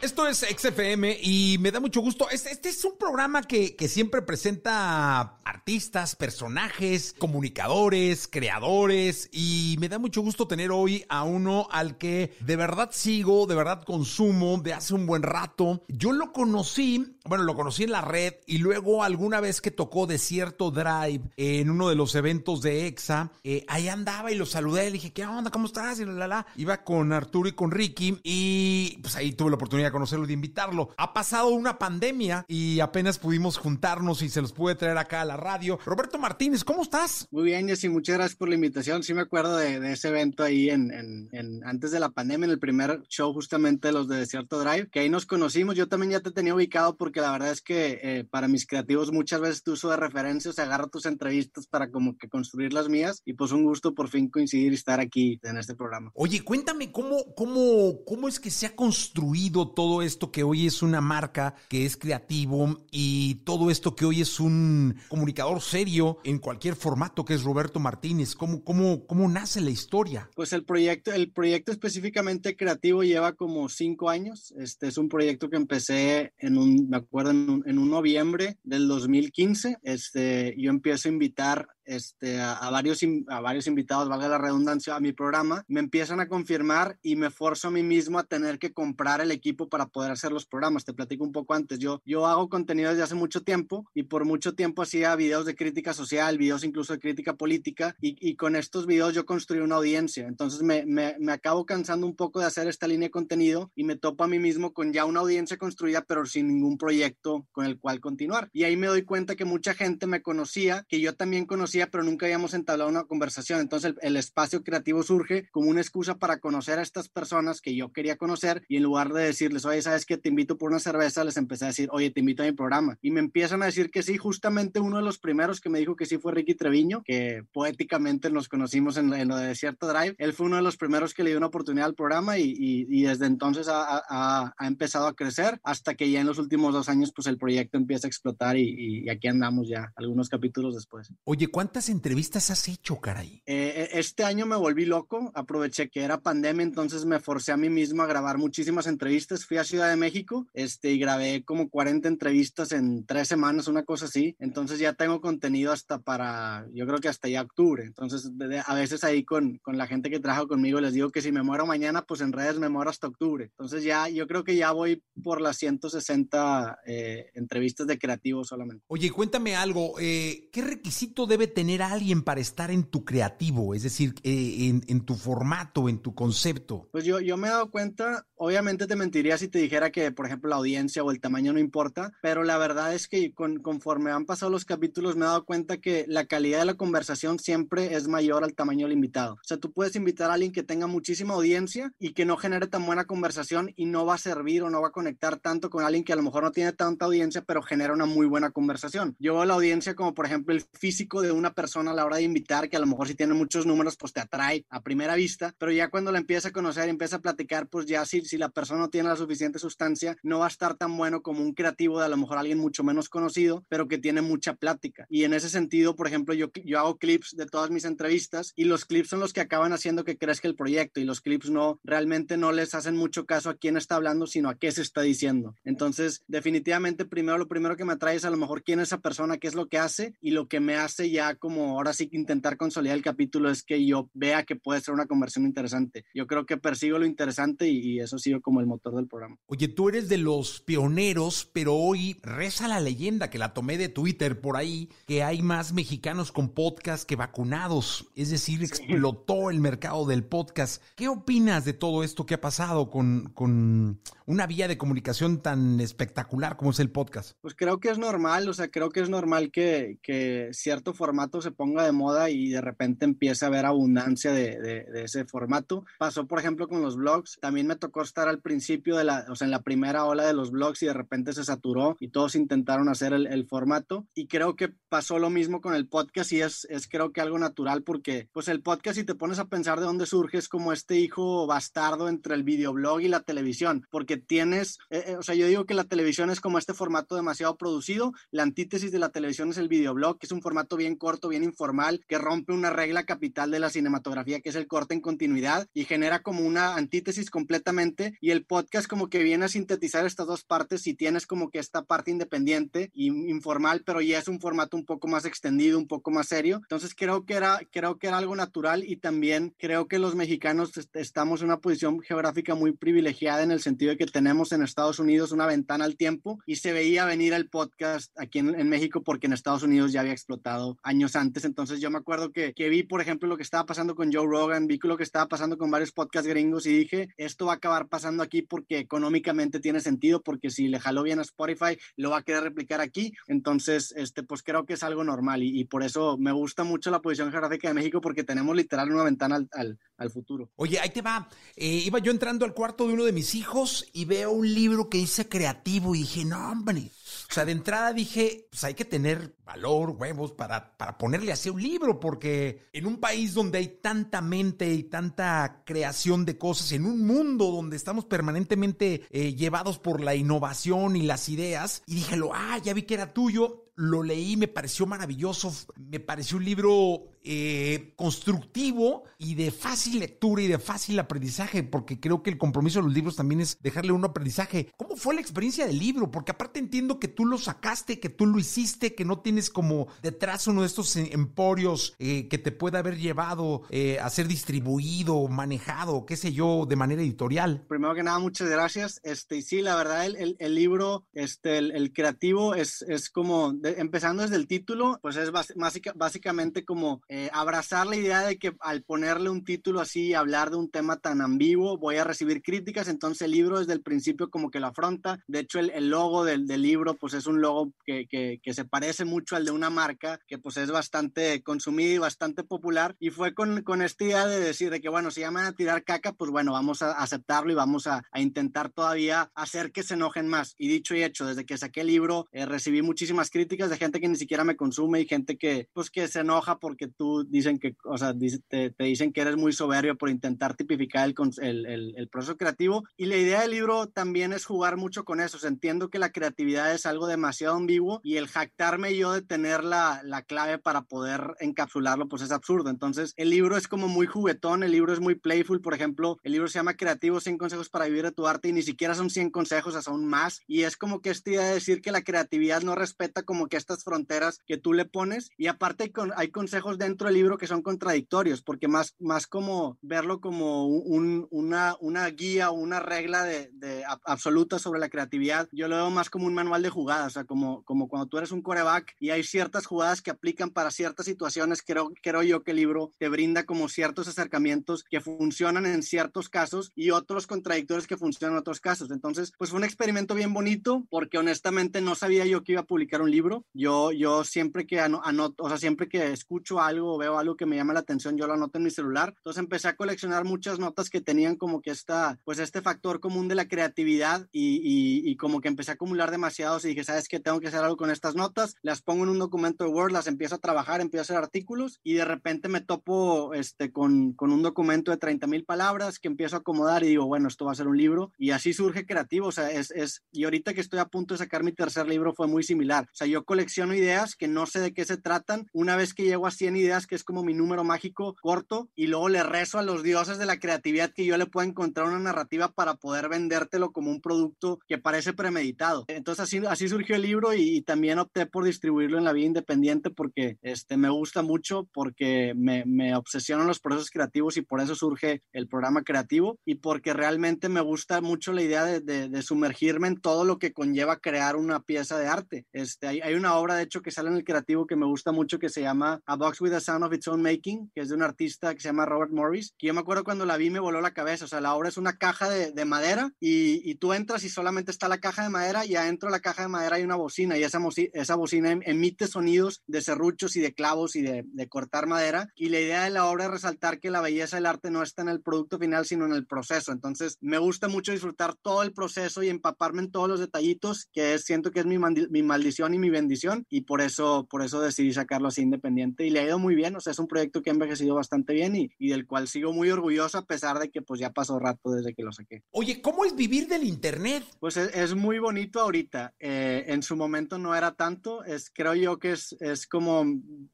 Esto es XFM y me da mucho gusto. Este, este es un programa que, que, siempre presenta artistas, personajes, comunicadores, creadores y me da mucho gusto tener hoy a uno al que de verdad sigo, de verdad consumo de hace un buen rato. Yo lo conocí, bueno, lo conocí en la red y luego alguna vez que tocó Desierto Drive en uno de los eventos de EXA, eh, ahí andaba y lo saludé, le dije, ¿qué onda? ¿Cómo estás? Y la, la, Iba con Arturo y con Ricky y pues ahí tuve la oportunidad conocerlo y de invitarlo. Ha pasado una pandemia y apenas pudimos juntarnos y se los pude traer acá a la radio. Roberto Martínez, ¿cómo estás? Muy bien, Jessy, muchas gracias por la invitación. Sí me acuerdo de, de ese evento ahí en, en, en, antes de la pandemia, en el primer show justamente de los de Desierto Drive, que ahí nos conocimos. Yo también ya te tenía ubicado porque la verdad es que eh, para mis creativos muchas veces te uso de referencia, o sea, agarro tus entrevistas para como que construir las mías y pues un gusto por fin coincidir y estar aquí en este programa. Oye, cuéntame cómo, cómo, cómo es que se ha construido todo esto que hoy es una marca, que es creativo y todo esto que hoy es un comunicador serio en cualquier formato que es Roberto Martínez. ¿Cómo, cómo, cómo nace la historia? Pues el proyecto, el proyecto específicamente creativo lleva como cinco años. Este es un proyecto que empecé en un, me acuerdo, en un, en un noviembre del 2015. Este, yo empiezo a invitar este, a, a, varios, a varios invitados, valga la redundancia, a mi programa, me empiezan a confirmar y me forzo a mí mismo a tener que comprar el equipo para poder hacer los programas. Te platico un poco antes. Yo, yo hago contenido desde hace mucho tiempo y por mucho tiempo hacía videos de crítica social, videos incluso de crítica política y, y con estos videos yo construí una audiencia. Entonces me, me, me, acabo cansando un poco de hacer esta línea de contenido y me topo a mí mismo con ya una audiencia construida pero sin ningún proyecto con el cual continuar. Y ahí me doy cuenta que mucha gente me conocía, que yo también conocía pero nunca habíamos entablado una conversación. Entonces el, el, espacio creativo surge como una excusa para conocer a estas personas que yo quería conocer y en lugar de decirles, oye, ¿sabes qué? Te invito por una cerveza, les empecé a decir, oye, te invito a mi programa. Y me empiezan a decir que sí, justamente uno de los primeros que me dijo que sí fue Ricky Treviño, que poéticamente nos conocimos en, en lo de Desierto Drive. Él fue uno de los primeros que le dio una oportunidad al programa y, y, y desde entonces ha, ha, ha, empezado a crecer hasta que ya en los últimos dos años pues el proyecto empieza a explotar y, y aquí andamos ya algunos capítulos después. Oye, ¿cuántas entrevistas has hecho, caray? Eh, este año me volví loco, aproveché que era pandemia, entonces me forcé a mí mismo a grabar muchísimas entrevistas. Fui a Ciudad de México este, y grabé como 40 entrevistas en tres semanas, una cosa así. Entonces ya tengo contenido hasta para, yo creo que hasta ya octubre. Entonces a veces ahí con, con la gente que trabaja conmigo les digo que si me muero mañana, pues en redes me muero hasta octubre. Entonces ya, yo creo que ya voy por las 160 eh, entrevistas de creativos solamente. Oye, cuéntame algo, eh, ¿qué requisito debe tener alguien para estar en tu creativo? Es decir, eh, en, en, tu formato, en tu concepto. Pues yo, yo me he dado cuenta, obviamente te mentiría si te dijera que, por ejemplo, la audiencia o el tamaño no importa, pero la verdad es que con, conforme han pasado los capítulos me he dado cuenta que la calidad de la conversación siempre es mayor al tamaño del invitado. O sea, tú puedes invitar a alguien que tenga muchísima audiencia y que no genere tan buena conversación y no va a servir o no va a conectar tanto con alguien que a lo mejor no tiene tanta audiencia, pero genera una muy buena conversación. Yo la audiencia como, por ejemplo, el físico de una persona a la hora de invitar, que a lo mejor si tiene muchos números, pues te atrae a primera vista, pero ya cuando la empieza a conocer y empieza a platicar, pues ya si, si la persona no tiene la suficiente sustancia, no va a estar tan bueno como un creativo de a lo mejor alguien mucho menos conocido, pero que tiene mucha plática. Y en ese sentido, por ejemplo, yo, yo hago clips de todas mis entrevistas y los clips son los que acaban haciendo que crezca el proyecto y los clips no, realmente no les hacen mucho caso a quién está hablando, sino a qué se está diciendo. Entonces, definitivamente, primero lo primero que me atrae es a lo mejor quién es esa persona, qué es lo que hace y lo que me hace ya como ahora sí intentar consolidar el capítulo es que yo vea que puede ser una conversión interesante. Yo creo que persigo lo interesante y, y eso ha sido como el motor del programa. Oye, tú eres de los pioneros, pero hoy reza la leyenda que la tomé de Twitter por ahí, que hay más mexicanos con podcast que vacunados. Es decir, sí. explotó el mercado del podcast. ¿Qué opinas de todo esto que ha pasado con, con una vía de comunicación tan espectacular como es el podcast? Pues creo que es normal, o sea, creo que es normal que, que cierto formato se ponga de moda y de repente empiece a haber abundancia de, de, de, ese formato. Pasó, por ejemplo, con los blogs. También me tocó estar al principio de la, o sea, en la primera ola de los blogs y de repente se saturó y todos intentaron hacer el, el formato. Y creo que pasó lo mismo con el podcast y es, es creo que algo natural porque, pues el podcast, si te pones a pensar de dónde surge, es como este hijo bastardo entre el videoblog y la televisión, porque tienes, eh, eh, o sea, yo digo que la televisión es como este formato demasiado producido, la antítesis de la televisión es el videoblog, que es un formato bien corto corto, bien informal, que rompe una regla capital de la cinematografía, que es el corte en continuidad y genera como una antítesis completamente. Y el podcast como que viene a sintetizar estas dos partes y tienes como que esta parte independiente y informal, pero ya es un formato un poco más extendido, un poco más serio. Entonces creo que era, creo que era algo natural y también creo que los mexicanos estamos en una posición geográfica muy privilegiada en el sentido de que tenemos en Estados Unidos una ventana al tiempo y se veía venir el podcast aquí en, en México porque en Estados Unidos ya había explotado años antes. Entonces yo me acuerdo que, que vi, por ejemplo, lo que estaba pasando con Joe Rogan, vi lo que estaba pasando con varios podcasts gringos y dije, esto va a acabar pasando aquí porque económicamente tiene sentido, porque si le jaló bien a Spotify, lo va a querer replicar aquí. Entonces, este, pues creo que es algo normal y, y por eso me gusta mucho la posición geográfica de México porque tenemos literal una ventana al, al, al futuro. Oye, ahí te va. Eh, iba yo entrando al cuarto de uno de mis hijos y veo un libro que dice creativo y dije, no, hombre. O sea, de entrada dije, pues hay que tener valor, huevos, para, para ponerle así un libro, porque en un país donde hay tanta mente y tanta creación de cosas, en un mundo donde estamos permanentemente eh, llevados por la innovación y las ideas, y dije, ah, ya vi que era tuyo, lo leí, me pareció maravilloso, me pareció un libro eh, constructivo y de fácil lectura y de fácil aprendizaje, porque creo que el compromiso de los libros también es dejarle un aprendizaje. ¿Cómo fue la experiencia del libro? Porque aparte entiendo que tú lo sacaste, que tú lo hiciste, que no tienes como detrás uno de estos emporios eh, que te pueda haber llevado eh, a ser distribuido, manejado, qué sé yo, de manera editorial. Primero que nada, muchas gracias. Este, y sí, la verdad, el, el, libro, este, el, creativo es, es como, empezando desde el título, pues es básica, básicamente como abrazar la idea de que al ponerle un título así y hablar de un tema tan ambiguo, voy a recibir críticas, entonces el libro desde el principio como que lo afronta. De hecho, el, logo del, del, libro, pues es un logo que, que, se parece mucho al de una marca, que pues es bastante consumido y bastante popular, y fue con, con esta idea de decir de que, bueno, si llaman a tirar caca, pues bueno, vamos a aceptarlo y vamos a, a intentar todavía hacer que se enojen más. Y dicho y hecho, desde que saqué el libro, eh, recibí muchísimas críticas de gente que ni siquiera me consume y gente que, pues, que se enoja porque tú dicen que, o sea, te, te dicen que eres muy soberbio por intentar tipificar el, el, el, proceso creativo. Y la idea del libro también es jugar mucho con eso. O sea, entiendo que la creatividad es algo demasiado ambiguo y el jactarme yo de tener la, la clave para poder encapsularlo, pues es absurdo. Entonces, el libro es como muy juguetón, el libro es muy playful. Por ejemplo, el libro se llama Creativo 100 consejos para vivir de tu arte y ni siquiera son 100 consejos, son más. Y es como que esta idea de decir que la creatividad no respeta como que estas fronteras que tú le pones. Y aparte hay, con, hay consejos dentro del libro que son contradictorios, porque más, más como verlo como un, una, una guía o una regla de, de absoluta sobre la creatividad, yo lo veo más como un manual de jugadas, o sea, como, como cuando tú eres un coreback y hay ciertas jugadas que aplican para ciertas situaciones, creo, creo yo que el libro te brinda como ciertos acercamientos que funcionan en ciertos casos y otros contradictorios que funcionan en otros casos. Entonces, pues fue un experimento bien bonito porque honestamente no sabía yo que iba a publicar un libro. Yo, yo siempre que anoto, o sea, siempre que escucho algo o veo algo que me llama la atención, yo lo anoto en mi celular. Entonces empecé a coleccionar muchas notas que tenían como que esta, pues este factor común de la creatividad y, y, y como que empecé a acumular demasiados y dije, ¿sabes qué? Tengo que hacer algo con estas notas. Las pongo en un documento de Word, las empiezo a trabajar, empiezo a hacer artículos y de repente me topo este, con, con un documento de 30 mil palabras que empiezo a acomodar y digo, bueno, esto va a ser un libro. Y así surge creativo. O sea, es, es, y ahorita que estoy a punto de sacar mi tercer libro fue muy similar. O sea, yo colecciono ideas que no sé de qué se tratan. Una vez que llego a 100 ideas, que es como mi número mágico corto, y luego le rezo a los dioses de la creatividad que yo le pueda encontrar una narrativa para poder vendértelo como un producto que parece premeditado. Entonces así, así surgió el libro y, y también opté por distribuirlo en la vía independiente porque este, me gusta mucho, porque me, me obsesionan los procesos creativos y por eso surge el programa creativo y porque realmente me gusta mucho la idea de, de, de sumergirme en todo lo que conlleva crear una pieza de arte. Este, hay, hay, una obra, de hecho, que sale en el creativo que me gusta mucho que se llama A Box with a Sound of Its Own Making, que es de un artista que se llama Robert Morris, que yo me acuerdo cuando la vi me voló la cabeza. O sea, la obra es una caja de, de madera y, y, tú entras y solamente está la caja de madera y adentro de la caja de madera hay una bocina y esa, esa bocina em, emite sonidos de serruchos y de clavos y de, de cortar madera. Y la idea de la obra es resaltar que la belleza del arte no está en el producto final, sino en el proceso. Entonces, me gusta mucho disfrutar todo el proceso y empaparme en todos los detallitos, que es, siento que es mi, mi maldición y mi bendición, y por eso, por eso decidí sacarlo así independiente. Y le ha ido muy muy bien, o sea, es un proyecto que ha envejecido bastante bien y, y del cual sigo muy orgulloso a pesar de que pues ya pasó rato desde que lo saqué. Oye, ¿cómo es vivir del Internet? Pues es, es muy bonito ahorita, eh, en su momento no era tanto, es, creo yo que es, es como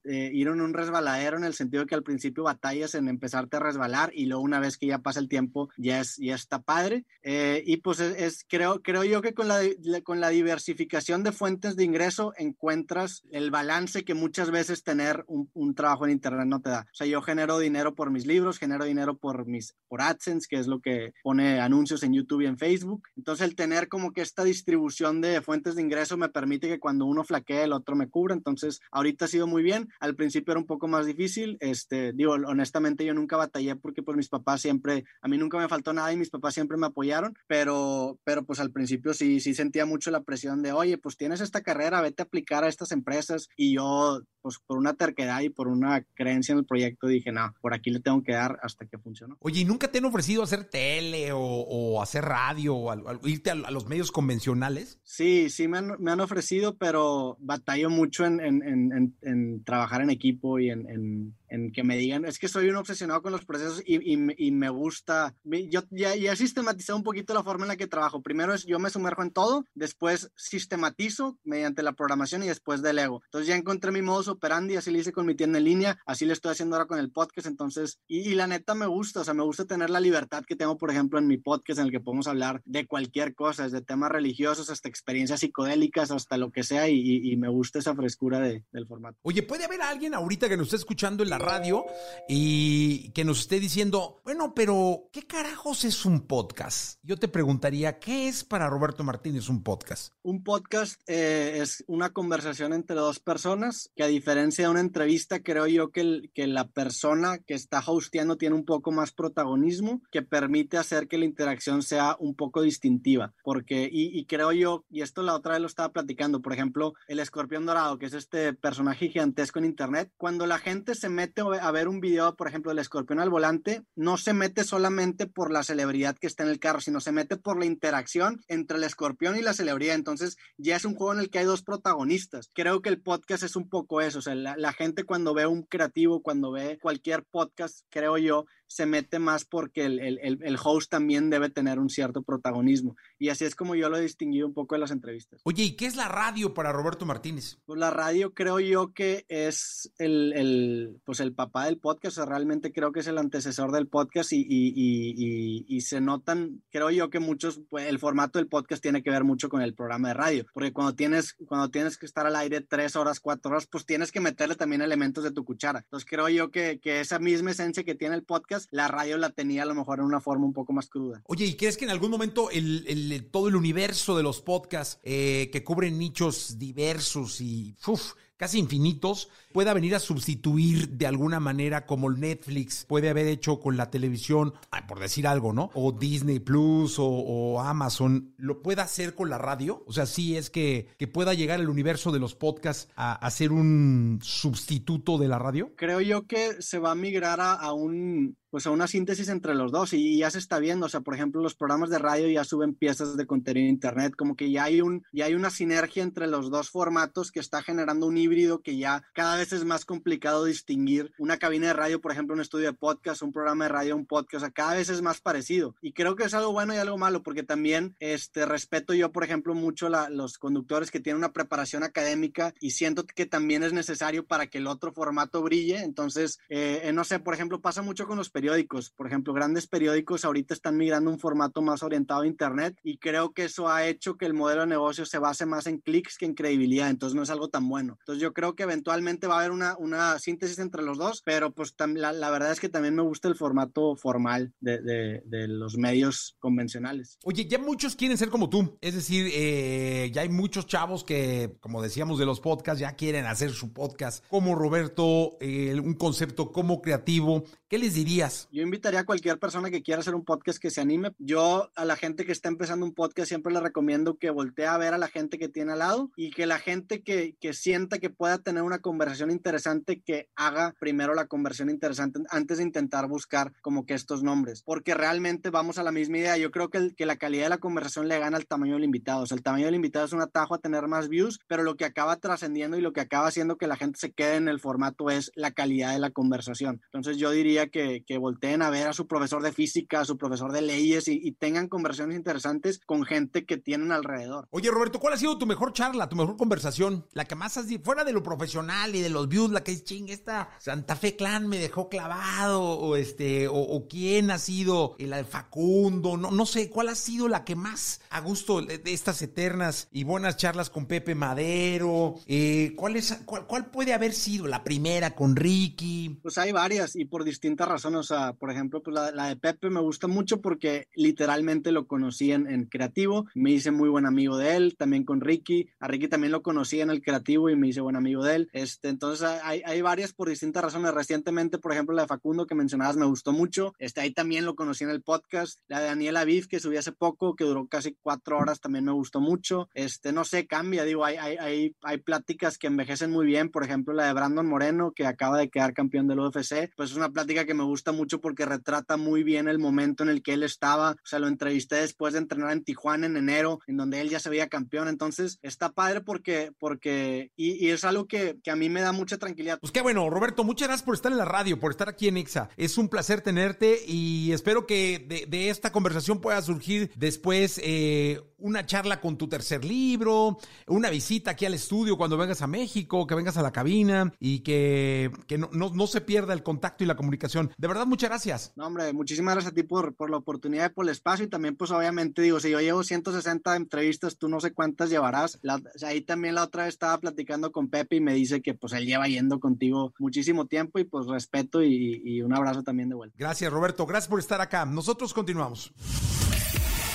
eh, ir en un resbaladero en el sentido que al principio batallas en empezarte a resbalar y luego una vez que ya pasa el tiempo ya, es, ya está padre. Eh, y pues es, es, creo, creo yo que con la, con la diversificación de fuentes de ingreso encuentras el balance que muchas veces tener un, un, trabajo en Internet no te da. O sea, yo genero dinero por mis libros, genero dinero por, mis, por AdSense, que es lo que pone anuncios en YouTube y en Facebook. Entonces el tener como que esta distribución de fuentes de ingreso me permite que cuando uno flaquee el otro me cubra. Entonces ahorita ha sido muy bien. Al principio era un poco más difícil. Este, digo, honestamente yo nunca batallé porque pues mis papás siempre, a mí nunca me faltó nada y mis papás siempre me apoyaron, pero, pero pues al principio sí, sí sentía mucho la presión de, oye, pues tienes esta carrera, vete a aplicar a estas empresas y yo pues por una terquedad y por una creencia en el proyecto dije, no, por aquí le tengo que dar hasta que funcionó. Oye, ¿y nunca te han ofrecido hacer tele o, o hacer radio o, o irte a, a, los medios convencionales? Sí, sí me han, me han ofrecido, pero batallo mucho en, en, en, en trabajar en equipo y en, en que me digan, es que soy un obsesionado con los procesos y, y, y me gusta, yo ya, ya he sistematizado un poquito la forma en la que trabajo. Primero es yo me sumerjo en todo, después sistematizo mediante la programación y después delego. Entonces ya encontré mi modus operandi, así lo hice con mi tienda en línea, así lo estoy haciendo ahora con el podcast, entonces, y, y, la neta me gusta, o sea, me gusta tener la libertad que tengo, por ejemplo, en mi podcast en el que podemos hablar de cualquier cosa, desde temas religiosos hasta experiencias psicodélicas, hasta lo que sea, y me gusta esa frescura de, del formato. Oye, ¿puede haber alguien ahorita que nos esté escuchando en la radio y que nos esté diciendo, bueno, pero ¿qué carajos es un podcast? Yo te preguntaría, ¿qué es para Roberto Martínez un podcast? Un podcast eh, es una conversación entre dos personas que a diferencia de una entrevista, creo yo que, la persona que está hosteando tiene un poco más protagonismo que permite hacer que la interacción sea un poco distintiva. Porque, y, y creo yo, y esto la otra vez lo estaba platicando, por ejemplo, el escorpión dorado, que es este personaje gigantesco en Internet, cuando la gente se mete a ver un video, por ejemplo, del escorpión al volante, no se mete solamente por la celebridad que está en el carro, sino se mete por la interacción entre el escorpión y la celebridad. Entonces, ya es un juego en el que hay dos protagonistas. Creo que el podcast es un poco eso. O sea, la, gente cuando ve un creativo, cuando ve cualquier podcast, creo yo, se mete más porque el, el, el, host también debe tener un cierto protagonismo. Y así es como yo lo he distinguido un poco en las entrevistas. Oye, ¿y qué es la radio para Roberto Martínez? Pues la radio creo yo que es el, pues el papá del podcast, o sea, realmente creo que es el antecesor del podcast y, y, y, y, se notan, creo yo que muchos, pues el formato del podcast tiene que ver mucho con el programa de radio, porque cuando tienes, cuando tienes que estar al aire tres horas, cuatro horas, pues tienes que meterle también elementos de tu cuchara. Entonces creo yo que, que esa misma esencia que tiene el podcast, la radio la tenía a lo mejor en una forma un poco más cruda. Oye, ¿y crees que en algún momento el, el todo el universo de los podcasts eh, que cubren nichos diversos y uf, casi infinitos pueda venir a sustituir de alguna manera como Netflix puede haber hecho con la televisión, por decir algo, ¿no? O Disney Plus o, o Amazon, ¿lo pueda hacer con la radio? O sea, sí es que, que pueda llegar el universo de los podcasts a, a, ser un sustituto de la radio. Creo yo que se va a migrar a, a un pues a una síntesis entre los dos y, ya se está viendo, o sea, por ejemplo, los programas de radio ya suben piezas de contenido en internet, como que ya hay un ya hay una sinergia entre los dos formatos que está generando un híbrido que ya cada vez es más complicado distinguir una cabina de radio, por ejemplo, un estudio de podcast, un programa de radio, un podcast, o sea, cada vez es más parecido. Y creo que es algo bueno y algo malo, porque también este, respeto yo, por ejemplo, mucho la, los conductores que tienen una preparación académica y siento que también es necesario para que el otro formato brille. Entonces, eh, no sé, por ejemplo, pasa mucho con los periódicos. Por ejemplo, grandes periódicos ahorita están migrando a un formato más orientado a Internet y creo que eso ha hecho que el modelo de negocio se base más en clics que en credibilidad. Entonces, no es algo tan bueno. Entonces, yo creo que eventualmente va a haber una, una síntesis entre los dos, pero pues la, la, verdad es que también me gusta el formato formal de, de, de, los medios convencionales. Oye, ya muchos quieren ser como tú, es decir, eh, ya hay muchos chavos que, como decíamos de los podcasts, ya quieren hacer su podcast como Roberto, eh, un concepto como creativo. ¿Qué les dirías? Yo invitaría a cualquier persona que quiera hacer un podcast que se anime. Yo a la gente que está empezando un podcast siempre le recomiendo que voltee a ver a la gente que tiene al lado y que la gente que, que sienta que pueda tener una conversación interesante que haga primero la conversión interesante antes de intentar buscar como que estos nombres, porque realmente vamos a la misma idea. Yo creo que, que la calidad de la conversación le gana al tamaño del invitado. O sea, el tamaño del invitado es un atajo a tener más views, pero lo que acaba trascendiendo y lo que acaba haciendo que la gente se quede en el formato es la calidad de la conversación. Entonces yo diría que volteen a ver a su profesor de física, a su profesor de leyes y, y tengan conversaciones interesantes con gente que tienen alrededor. Oye, Roberto, ¿cuál ha sido tu mejor charla, tu mejor conversación? La que más has fuera de lo profesional y de los views, la que es ching, esta Santa Fe Clan me dejó clavado, o este, o, o quién ha sido de Facundo, no, no sé, ¿cuál ha sido la que más a gusto de estas eternas y buenas charlas con Pepe Madero? Eh, ¿cuál, es, cuál, ¿Cuál puede haber sido la primera con Ricky? Pues hay varias y por distintas razones. Sea, por ejemplo, pues la, la de Pepe me gusta mucho porque literalmente lo conocí en, en, creativo, me hice muy buen amigo de él, también con Ricky. A Ricky también lo conocí en el creativo y me hice buen amigo de él. Este, entonces hay, hay varias por distintas razones. Recientemente, por ejemplo, la de Facundo que mencionabas me gustó mucho. Este, ahí también lo conocí en el podcast. La de Daniela Aviv que subí hace poco, que duró casi cuatro horas, también me gustó mucho. Este, no sé, cambia, digo, hay, hay, hay, hay pláticas que envejecen muy bien. Por ejemplo, la de Brandon Moreno, que acaba de quedar campeón del UFC. Pues es una plática que me gusta mucho porque retrata muy bien el momento en el que él estaba. O sea, lo entrevisté después de entrenar en Tijuana en enero, en donde él ya se veía campeón. Entonces, está padre porque, porque y, es algo que, que, a mí me da mucha tranquilidad. Pues qué bueno, Roberto, muchas gracias por estar en la radio, por estar aquí en Exa. Es un placer tenerte y espero que de, esta conversación pueda surgir después eh, una charla con tu tercer libro, una visita aquí al estudio cuando vengas a México, que vengas a la cabina y que, que no, no, se pierda el contacto y la comunicación. De verdad, muchas gracias. No, hombre, muchísimas gracias a ti por, por la oportunidad y por el espacio y también, pues obviamente, digo, si yo llevo 160 entrevistas, tú no sé cuántas llevarás. La, o sea, ahí también la otra vez estaba platicando con Pepe y me dice que pues él lleva yendo contigo muchísimo tiempo y pues respeto y, y un abrazo también de vuelta. Gracias, Roberto. Gracias por estar acá. Nosotros continuamos.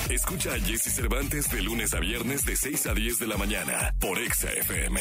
Escucha a Jesse Cervantes de lunes a viernes de 6 a 10 de la mañana por Exa FM.